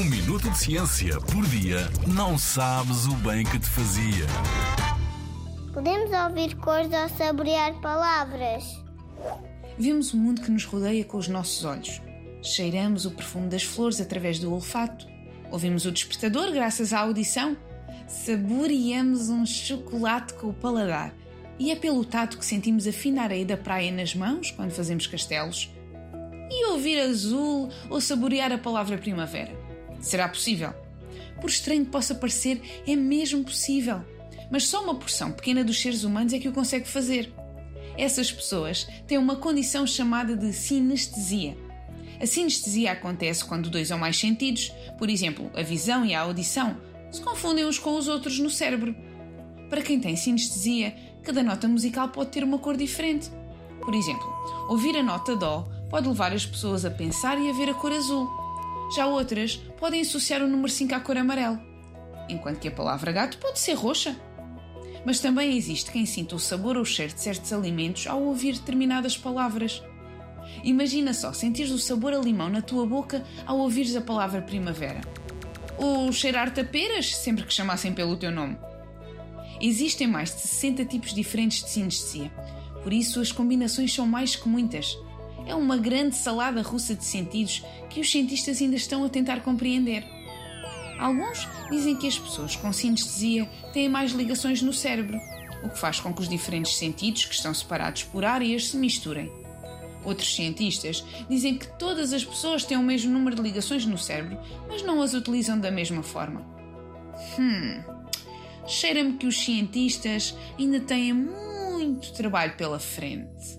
Um minuto de ciência por dia não sabes o bem que te fazia. Podemos ouvir cores ou saborear palavras. Vemos o mundo que nos rodeia com os nossos olhos. Cheiramos o perfume das flores através do olfato. Ouvimos o despertador graças à audição. Saboreamos um chocolate com o paladar. E é pelo tato que sentimos a fina areia da praia nas mãos quando fazemos castelos. E ouvir azul ou saborear a palavra primavera? Será possível? Por estranho que possa parecer, é mesmo possível. Mas só uma porção pequena dos seres humanos é que o consegue fazer. Essas pessoas têm uma condição chamada de sinestesia. A sinestesia acontece quando dois ou mais sentidos, por exemplo, a visão e a audição, se confundem uns com os outros no cérebro. Para quem tem sinestesia, cada nota musical pode ter uma cor diferente. Por exemplo, ouvir a nota Dó pode levar as pessoas a pensar e a ver a cor azul. Já outras podem associar o número 5 à cor amarelo, enquanto que a palavra gato pode ser roxa. Mas também existe quem sinta o sabor ou o cheiro de certos alimentos ao ouvir determinadas palavras. Imagina só sentir o sabor a limão na tua boca ao ouvires a palavra primavera. Ou cheirar-te sempre que chamassem pelo teu nome. Existem mais de 60 tipos diferentes de sinestesia, por isso as combinações são mais que muitas. É uma grande salada russa de sentidos que os cientistas ainda estão a tentar compreender. Alguns dizem que as pessoas com sinestesia têm mais ligações no cérebro, o que faz com que os diferentes sentidos, que estão separados por áreas, se misturem. Outros cientistas dizem que todas as pessoas têm o mesmo número de ligações no cérebro, mas não as utilizam da mesma forma. Hum. Cheira-me que os cientistas ainda têm muito trabalho pela frente.